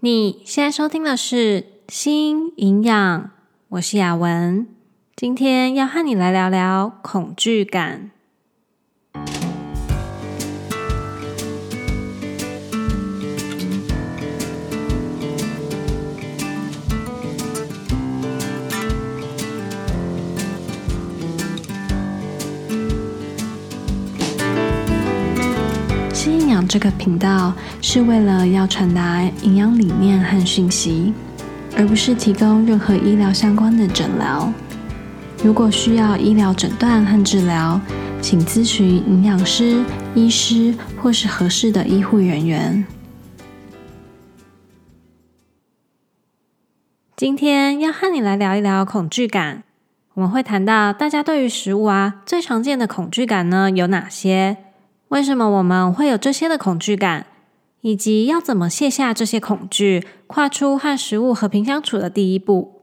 你现在收听的是《新营养》，我是雅文，今天要和你来聊聊恐惧感。这个频道是为了要传达营养理念和讯息，而不是提供任何医疗相关的诊疗。如果需要医疗诊断和治疗，请咨询营养师、医师或是合适的医护人员。今天要和你来聊一聊恐惧感。我们会谈到大家对于食物啊最常见的恐惧感呢有哪些？为什么我们会有这些的恐惧感，以及要怎么卸下这些恐惧，跨出和食物和平相处的第一步？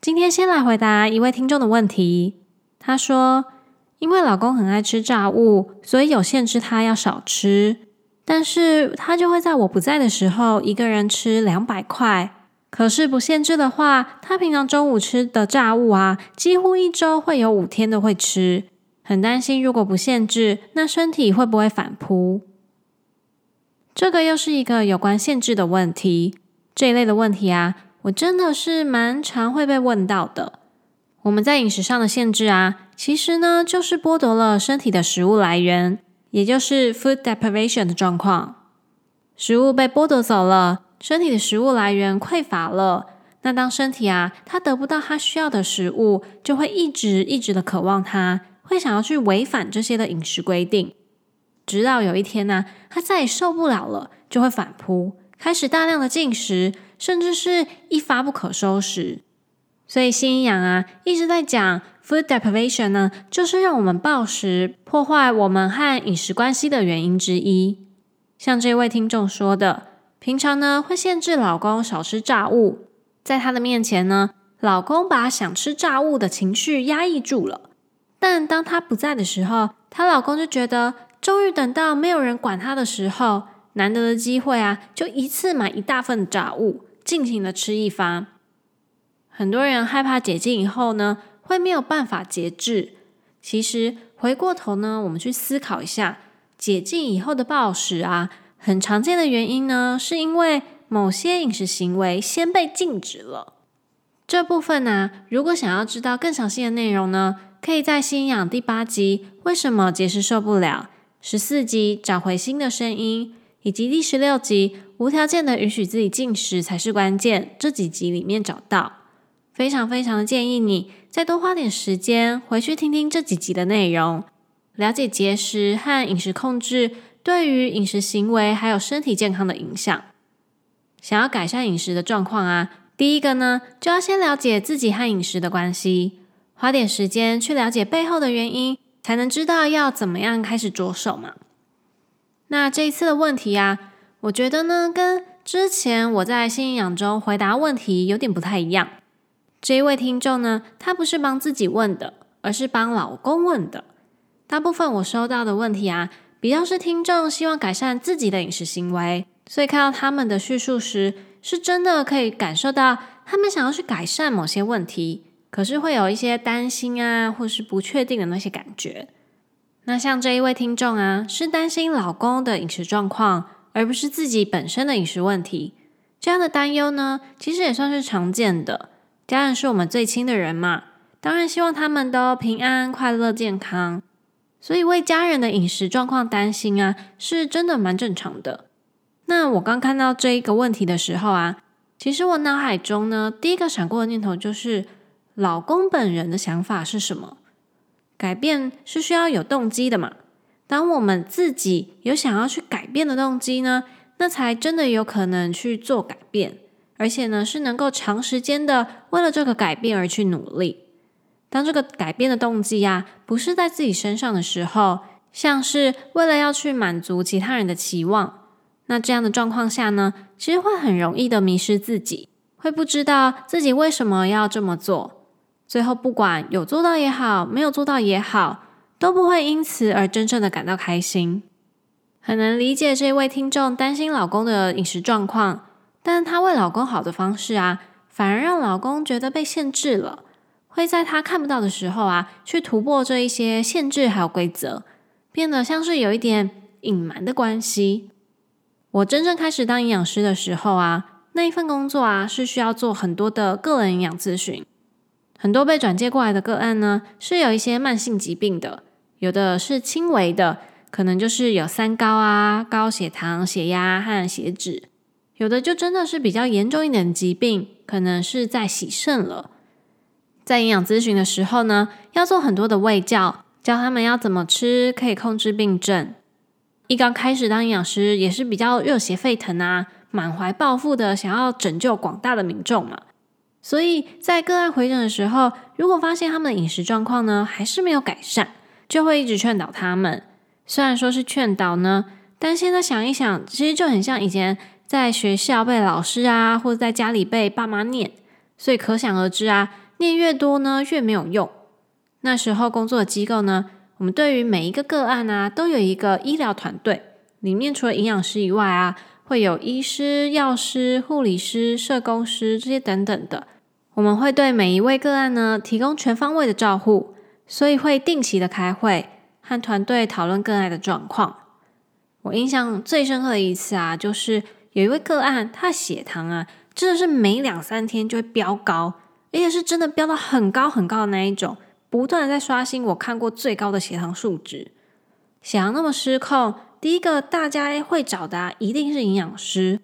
今天先来回答一位听众的问题。他说：“因为老公很爱吃炸物，所以有限制他要少吃，但是他就会在我不在的时候，一个人吃两百块。”可是不限制的话，他平常中午吃的炸物啊，几乎一周会有五天都会吃。很担心，如果不限制，那身体会不会反扑？这个又是一个有关限制的问题。这一类的问题啊，我真的是蛮常会被问到的。我们在饮食上的限制啊，其实呢，就是剥夺了身体的食物来源，也就是 food deprivation 的状况。食物被剥夺走了。身体的食物来源匮乏了，那当身体啊，它得不到它需要的食物，就会一直一直的渴望它，会想要去违反这些的饮食规定，直到有一天呢、啊，它再也受不了了，就会反扑，开始大量的进食，甚至是一发不可收拾。所以心营养啊，一直在讲 food deprivation 呢，就是让我们暴食，破坏我们和饮食关系的原因之一。像这位听众说的。平常呢，会限制老公少吃炸物，在他的面前呢，老公把想吃炸物的情绪压抑住了。但当他不在的时候，她老公就觉得，终于等到没有人管他的时候，难得的机会啊，就一次买一大份炸物，尽情的吃一发。很多人害怕解禁以后呢，会没有办法节制。其实回过头呢，我们去思考一下，解禁以后的暴食啊。很常见的原因呢，是因为某些饮食行为先被禁止了。这部分呢、如果想要知道更详细的内容呢，可以在心营养第八集《为什么节食受不了》、十四集《找回心的声音》，以及第十六集《无条件的允许自己进食才是关键》这几集里面找到。非常非常的建议你再多花点时间回去听听这几集的内容，了解节食和饮食控制。对于饮食行为还有身体健康的影响，想要改善饮食的状况啊，第一个呢，就要先了解自己和饮食的关系，花点时间去了解背后的原因，才能知道要怎么样开始着手嘛。那这一次的问题啊，我觉得呢，跟之前我在新营养中回答问题有点不太一样。这一位听众呢，他不是帮自己问的，而是帮老公问的。大部分我收到的问题啊。比较是听众希望改善自己的饮食行为，所以看到他们的叙述时，是真的可以感受到他们想要去改善某些问题，可是会有一些担心啊，或是不确定的那些感觉。那像这一位听众啊，是担心老公的饮食状况，而不是自己本身的饮食问题。这样的担忧呢，其实也算是常见的。家人是我们最亲的人嘛，当然希望他们都平安、快乐、健康。所以为家人的饮食状况担心啊，是真的蛮正常的。那我刚看到这一个问题的时候啊，其实我脑海中呢，第一个闪过的念头就是，老公本人的想法是什么？改变是需要有动机的嘛。当我们自己有想要去改变的动机呢，那才真的有可能去做改变，而且呢，是能够长时间的为了这个改变而去努力。当这个改变的动机呀，不是在自己身上的时候，像是为了要去满足其他人的期望，那这样的状况下呢，其实会很容易的迷失自己，会不知道自己为什么要这么做，最后不管有做到也好，没有做到也好，都不会因此而真正的感到开心。很能理解这位听众担心老公的饮食状况，但她为老公好的方式啊，反而让老公觉得被限制了，会在他看不到的时候啊，去突破这一些限制还有规则，变得像是有一点隐瞒的关系。我真正开始当营养师的时候啊，那一份工作啊，是需要做很多的个人营养咨询，很多被转介过来的个案呢，是有一些慢性疾病的，有的是轻微的。可能就是有三高啊，高血糖、血压和血脂；有的就真的是比较严重一点的疾病，可能是在洗肾了。在营养咨询的时候呢，要做很多的卫教，教他们要怎么吃可以控制病症。一刚开始当营养师也是比较热血沸腾啊，满怀抱负的想要拯救广大的民众嘛。所以在个案回诊的时候，如果发现他们的饮食状况呢，还是没有改善，就会一直劝导他们。虽然说是劝导呢，但现在想一想，其实就很像以前在学校被老师啊，或者在家里被爸妈念，所以可想而知啊，念越多呢，越没有用。那时候工作的机构呢，我们对于每一个个案啊，都有一个医疗团队，里面除了营养师以外啊，会有医师、药师、护理师、社工师这些等等的。我们会对每一位个案呢，提供全方位的照护，所以会定期的开会。和团队讨论个案的状况。我印象最深刻的一次啊，就是有一位个案，他的血糖啊，真的是每两三天就会飙高，而且是真的飙到很高很高的那一种，不断的在刷新我看过最高的血糖数值。血糖那么失控，第一个大家会找的啊，一定是营养师。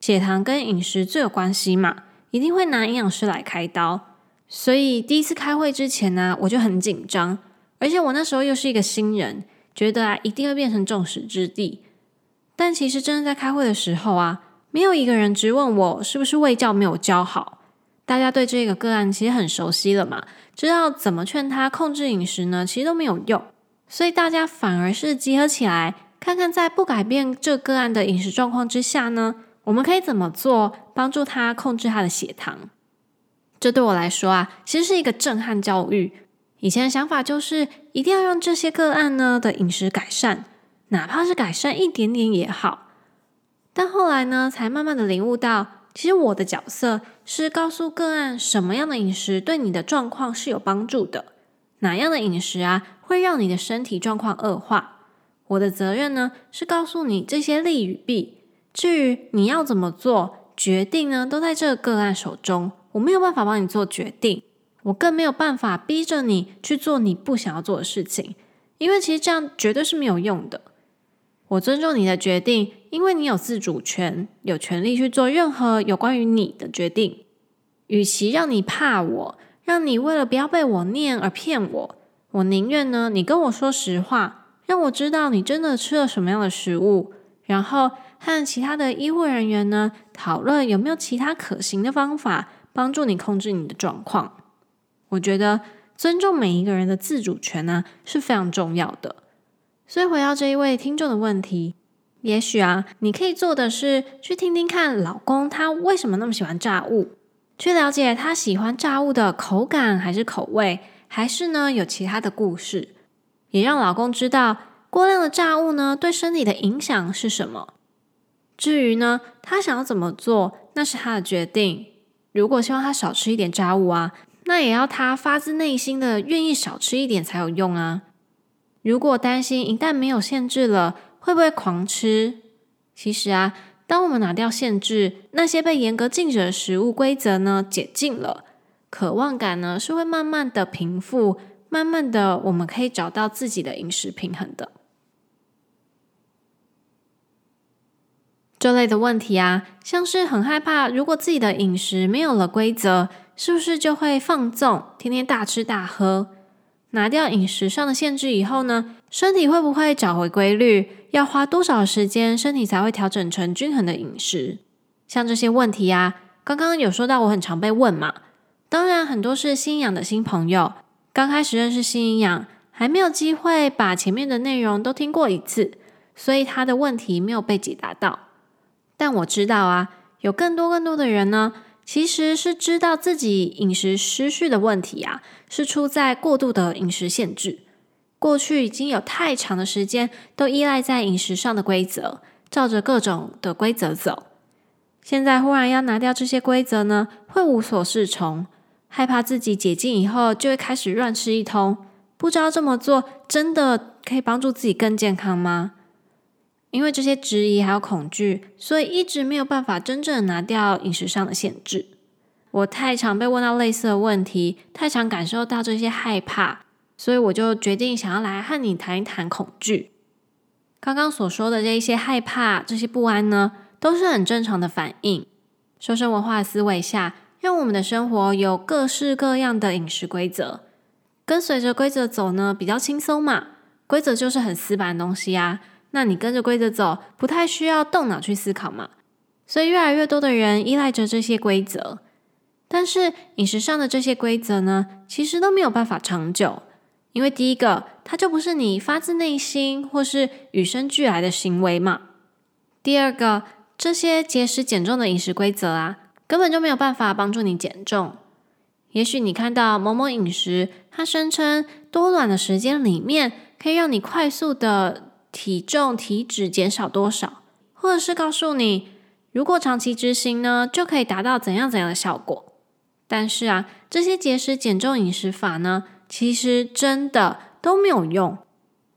血糖跟饮食最有关系嘛，一定会拿营养师来开刀。所以第一次开会之前呢，我就很紧张。而且我那时候又是一个新人，觉得啊一定会变成众矢之的。但其实真的在开会的时候啊，没有一个人质问我是不是胃教没有教好。大家对这个个案其实很熟悉了嘛，知道怎么劝他控制饮食呢，其实都没有用。所以大家反而是集合起来，看看在不改变这个案的饮食状况之下呢，我们可以怎么做帮助他控制他的血糖。这对我来说啊，其实是一个震撼教育。以前的想法就是一定要让这些个案呢的饮食改善，哪怕是改善一点点也好。但后来呢，才慢慢的领悟到，其实我的角色是告诉个案什么样的饮食对你的状况是有帮助的，哪样的饮食啊会让你的身体状况恶化。我的责任呢是告诉你这些利与弊，至于你要怎么做决定呢，都在这个个案手中，我没有办法帮你做决定。我更没有办法逼着你去做你不想要做的事情，因为其实这样绝对是没有用的。我尊重你的决定，因为你有自主权，有权利去做任何有关于你的决定。与其让你怕我，让你为了不要被我念而骗我，我宁愿呢，你跟我说实话，让我知道你真的吃了什么样的食物，然后和其他的医护人员呢讨论有没有其他可行的方法帮助你控制你的状况。我觉得尊重每一个人的自主权呢，是非常重要的。所以回到这一位听众的问题，也许啊，你可以做的是去听听看老公他为什么那么喜欢炸物，去了解他喜欢炸物的口感还是口味，还是呢有其他的故事，也让老公知道过量的炸物呢对身体的影响是什么。至于呢，他想要怎么做，那是他的决定。如果希望他少吃一点炸物啊。那也要他发自内心的愿意少吃一点才有用啊！如果担心一旦没有限制了，会不会狂吃？其实啊，当我们拿掉限制，那些被严格禁止的食物规则呢，解禁了，渴望感呢是会慢慢的平复，慢慢的我们可以找到自己的饮食平衡的。这类的问题啊，像是很害怕，如果自己的饮食没有了规则。是不是就会放纵，天天大吃大喝？拿掉饮食上的限制以后呢，身体会不会找回规律？要花多少时间，身体才会调整成均衡的饮食？像这些问题啊，刚刚有说到我很常被问嘛。当然，很多是新养的新朋友，刚开始认识新营养，还没有机会把前面的内容都听过一次，所以他的问题没有被解答到。但我知道啊，有更多更多的人呢。其实是知道自己饮食失序的问题啊，是出在过度的饮食限制。过去已经有太长的时间都依赖在饮食上的规则，照着各种的规则走。现在忽然要拿掉这些规则呢，会无所适从，害怕自己解禁以后就会开始乱吃一通。不知道这么做真的可以帮助自己更健康吗？因为这些质疑还有恐惧，所以一直没有办法真正拿掉饮食上的限制。我太常被问到类似的问题，太常感受到这些害怕，所以我就决定想要来和你谈一谈恐惧。刚刚所说的这一些害怕、这些不安呢，都是很正常的反应。瘦身文化的思维下，让我们的生活有各式各样的饮食规则，跟随着规则走呢，比较轻松嘛。规则就是很死板的东西啊，那你跟着规则走，不太需要动脑去思考嘛。所以越来越多的人依赖着这些规则。但是饮食上的这些规则呢，其实都没有办法长久，因为第一个，它就不是你发自内心或是与生俱来的行为嘛。第二个，这些节食减重的饮食规则啊，根本就没有办法帮助你减重。也许你看到某某饮食，它声称多短的时间里面可以让你快速的体重体脂减少多少，或者是告诉你，如果长期执行呢，就可以达到怎样怎样的效果。但是啊，这些节食减重饮食法呢，其实真的都没有用。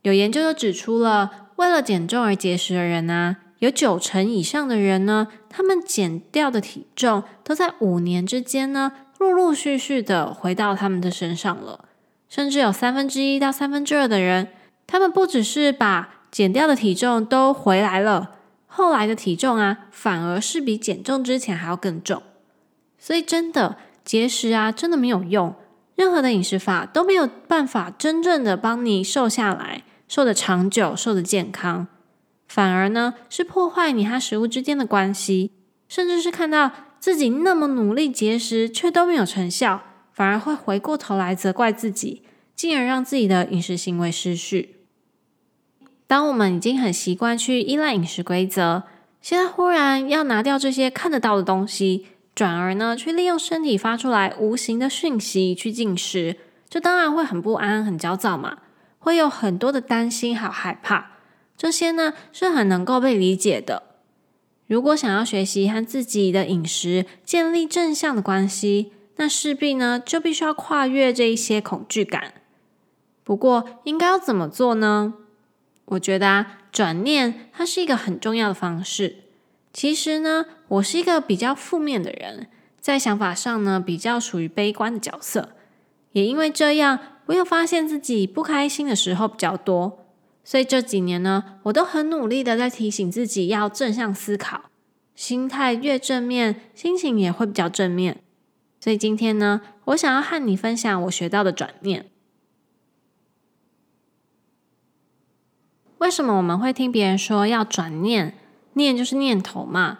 有研究就指出了，为了减重而节食的人呢，有九成以上的人呢，他们减掉的体重都在五年之间呢，陆陆续续的回到他们的身上了。甚至有三分之一到三分之二的人，他们不只是把减掉的体重都回来了，后来的体重啊，反而是比减重之前还要更重。所以真的。节食啊，真的没有用，任何的饮食法都没有办法真正的帮你瘦下来，瘦得长久，瘦得健康，反而呢是破坏你和食物之间的关系，甚至是看到自己那么努力节食却都没有成效，反而会回过头来责怪自己，进而让自己的饮食行为失序。当我们已经很习惯去依赖饮食规则，现在忽然要拿掉这些看得到的东西。转而呢，去利用身体发出来无形的讯息去进食，这当然会很不安、很焦躁嘛，会有很多的担心还有害怕。这些呢是很能够被理解的。如果想要学习和自己的饮食建立正向的关系，那势必呢就必须要跨越这一些恐惧感。不过，应该要怎么做呢？我觉得啊，转念它是一个很重要的方式。其实呢，我是一个比较负面的人，在想法上呢，比较属于悲观的角色。也因为这样，我又发现自己不开心的时候比较多，所以这几年呢，我都很努力的在提醒自己要正向思考，心态越正面，心情也会比较正面。所以今天呢，我想要和你分享我学到的转念。为什么我们会听别人说要转念？念就是念头嘛，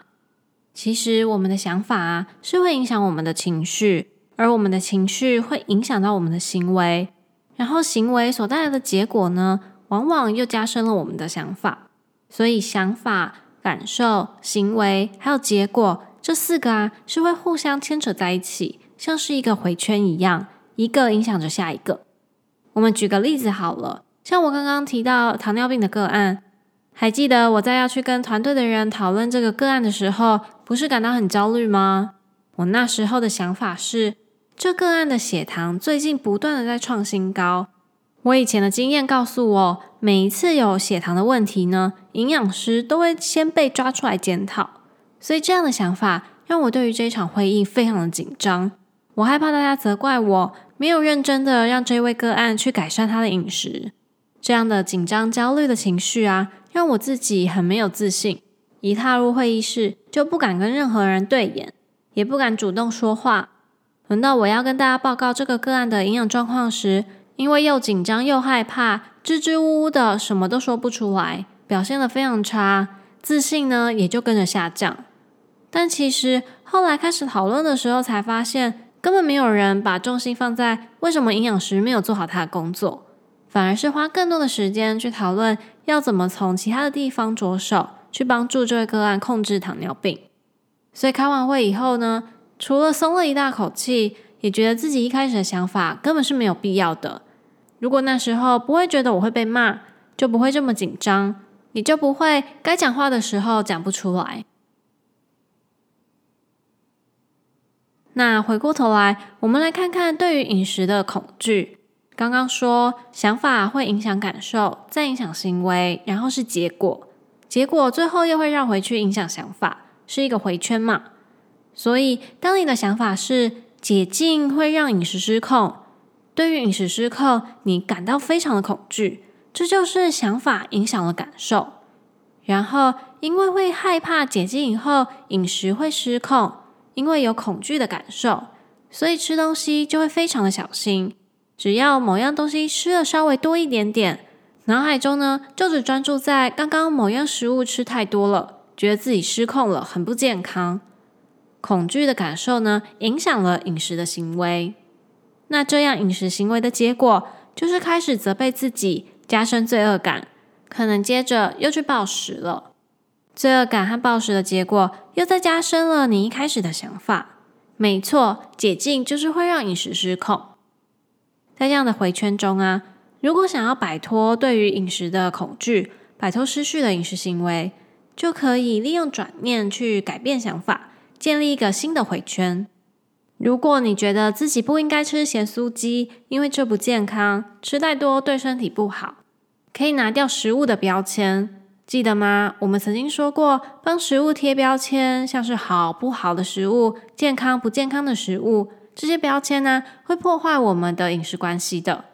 其实我们的想法啊，是会影响我们的情绪，而我们的情绪会影响到我们的行为，然后行为所带来的结果呢，往往又加深了我们的想法。所以想法、感受、行为还有结果这四个啊，是会互相牵扯在一起，像是一个回圈一样，一个影响着下一个。我们举个例子好了，像我刚刚提到糖尿病的个案。还记得我在要去跟团队的人讨论这个个案的时候，不是感到很焦虑吗？我那时候的想法是，这个案的血糖最近不断的在创新高。我以前的经验告诉我，每一次有血糖的问题呢，营养师都会先被抓出来检讨。所以这样的想法让我对于这一场会议非常的紧张。我害怕大家责怪我没有认真的让这位个案去改善他的饮食。这样的紧张焦虑的情绪啊。让我自己很没有自信，一踏入会议室就不敢跟任何人对眼，也不敢主动说话。轮到我要跟大家报告这个个案的营养状况时，因为又紧张又害怕，支支吾吾的，什么都说不出来，表现得非常差，自信呢也就跟着下降。但其实后来开始讨论的时候，才发现根本没有人把重心放在为什么营养师没有做好他的工作。反而是花更多的时间去讨论要怎么从其他的地方着手，去帮助这位个案控制糖尿病。所以开完会以后呢，除了松了一大口气，也觉得自己一开始的想法根本是没有必要的。如果那时候不会觉得我会被骂，就不会这么紧张，你就不会该讲话的时候讲不出来。那回过头来，我们来看看对于饮食的恐惧。刚刚说想法会影响感受，再影响行为，然后是结果，结果最后又会绕回去影响想法，是一个回圈嘛。所以，当你的想法是解禁会让饮食失控，对于饮食失控，你感到非常的恐惧，这就是想法影响了感受。然后，因为会害怕解禁以后饮食会失控，因为有恐惧的感受，所以吃东西就会非常的小心。只要某样东西吃的稍微多一点点，脑海中呢就只专注在刚刚某样食物吃太多了，觉得自己失控了，很不健康。恐惧的感受呢，影响了饮食的行为。那这样饮食行为的结果，就是开始责备自己，加深罪恶感，可能接着又去暴食了。罪恶感和暴食的结果，又再加深了你一开始的想法。没错，解禁就是会让饮食失控。在这样的回圈中啊，如果想要摆脱对于饮食的恐惧，摆脱失序的饮食行为，就可以利用转念去改变想法，建立一个新的回圈。如果你觉得自己不应该吃咸酥鸡，因为这不健康，吃太多对身体不好，可以拿掉食物的标签，记得吗？我们曾经说过，帮食物贴标签，像是好不好的食物，健康不健康的食物。这些标签呢，会破坏我们的饮食关系的。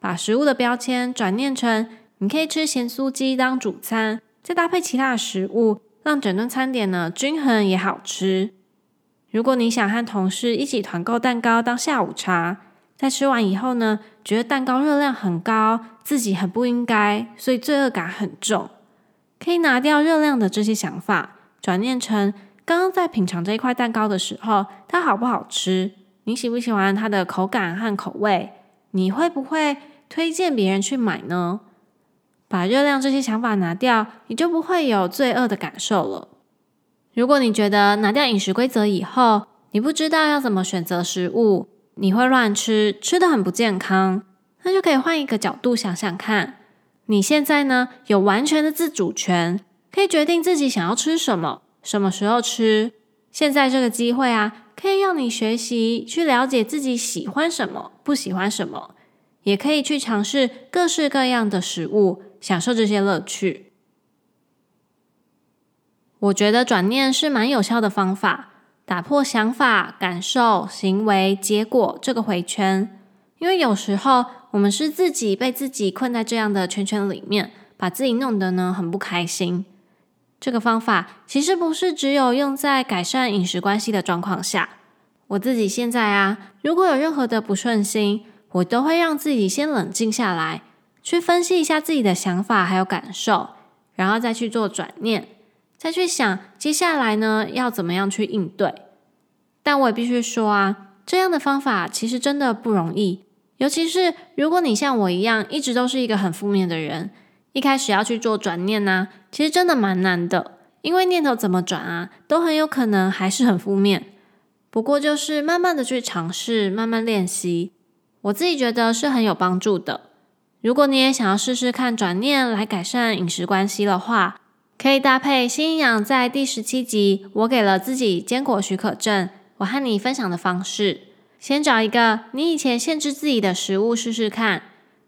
把食物的标签转念成，你可以吃咸酥鸡当主餐，再搭配其他的食物，让整顿餐点呢均衡也好吃。如果你想和同事一起团购蛋糕当下午茶，在吃完以后呢，觉得蛋糕热量很高，自己很不应该，所以罪恶感很重，可以拿掉热量的这些想法，转念成刚刚在品尝这一块蛋糕的时候，它好不好吃？你喜不喜欢它的口感和口味？你会不会推荐别人去买呢？把热量这些想法拿掉，你就不会有罪恶的感受了。如果你觉得拿掉饮食规则以后，你不知道要怎么选择食物，你会乱吃，吃得很不健康，那就可以换一个角度想想看。你现在呢，有完全的自主权，可以决定自己想要吃什么，什么时候吃。现在这个机会啊。可以让你学习去了解自己喜欢什么，不喜欢什么，也可以去尝试各式各样的食物，享受这些乐趣。我觉得转念是蛮有效的方法，打破想法、感受、行为、结果这个回圈。因为有时候我们是自己被自己困在这样的圈圈里面，把自己弄得呢很不开心。这个方法其实不是只有用在改善饮食关系的状况下。我自己现在啊，如果有任何的不顺心，我都会让自己先冷静下来，去分析一下自己的想法还有感受，然后再去做转念，再去想接下来呢要怎么样去应对。但我也必须说啊，这样的方法其实真的不容易，尤其是如果你像我一样一直都是一个很负面的人。一开始要去做转念呢，其实真的蛮难的，因为念头怎么转啊，都很有可能还是很负面。不过就是慢慢的去尝试，慢慢练习，我自己觉得是很有帮助的。如果你也想要试试看转念来改善饮食关系的话，可以搭配新营养在第十七集，我给了自己坚果许可证，我和你分享的方式，先找一个你以前限制自己的食物试试看。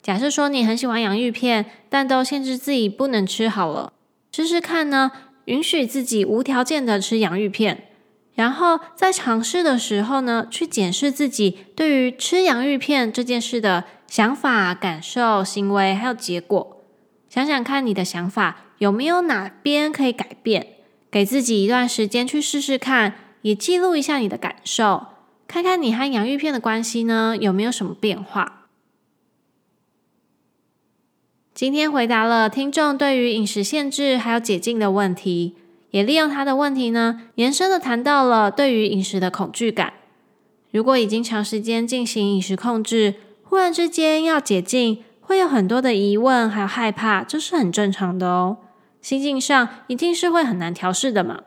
假设说你很喜欢洋芋片，但都限制自己不能吃好了，试试看呢，允许自己无条件的吃洋芋片，然后在尝试的时候呢，去检视自己对于吃洋芋片这件事的想法、感受、行为还有结果，想想看你的想法有没有哪边可以改变，给自己一段时间去试试看，也记录一下你的感受，看看你和洋芋片的关系呢，有没有什么变化。今天回答了听众对于饮食限制还有解禁的问题，也利用他的问题呢，延伸的谈到了对于饮食的恐惧感。如果已经长时间进行饮食控制，忽然之间要解禁，会有很多的疑问还有害怕，这是很正常的哦。心境上一定是会很难调试的嘛。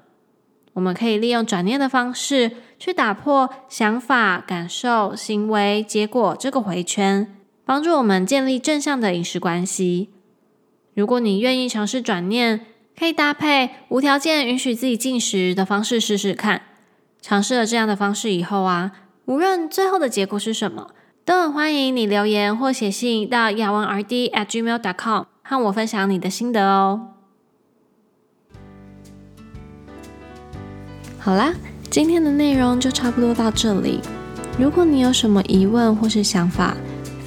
我们可以利用转念的方式，去打破想法、感受、行为、结果这个回圈。帮助我们建立正向的饮食关系。如果你愿意尝试转念，可以搭配无条件允许自己进食的方式试试看。尝试了这样的方式以后啊，无论最后的结果是什么，都很欢迎你留言或写信到雅文 RD at gmail dot com 和我分享你的心得哦。好啦，今天的内容就差不多到这里。如果你有什么疑问或是想法，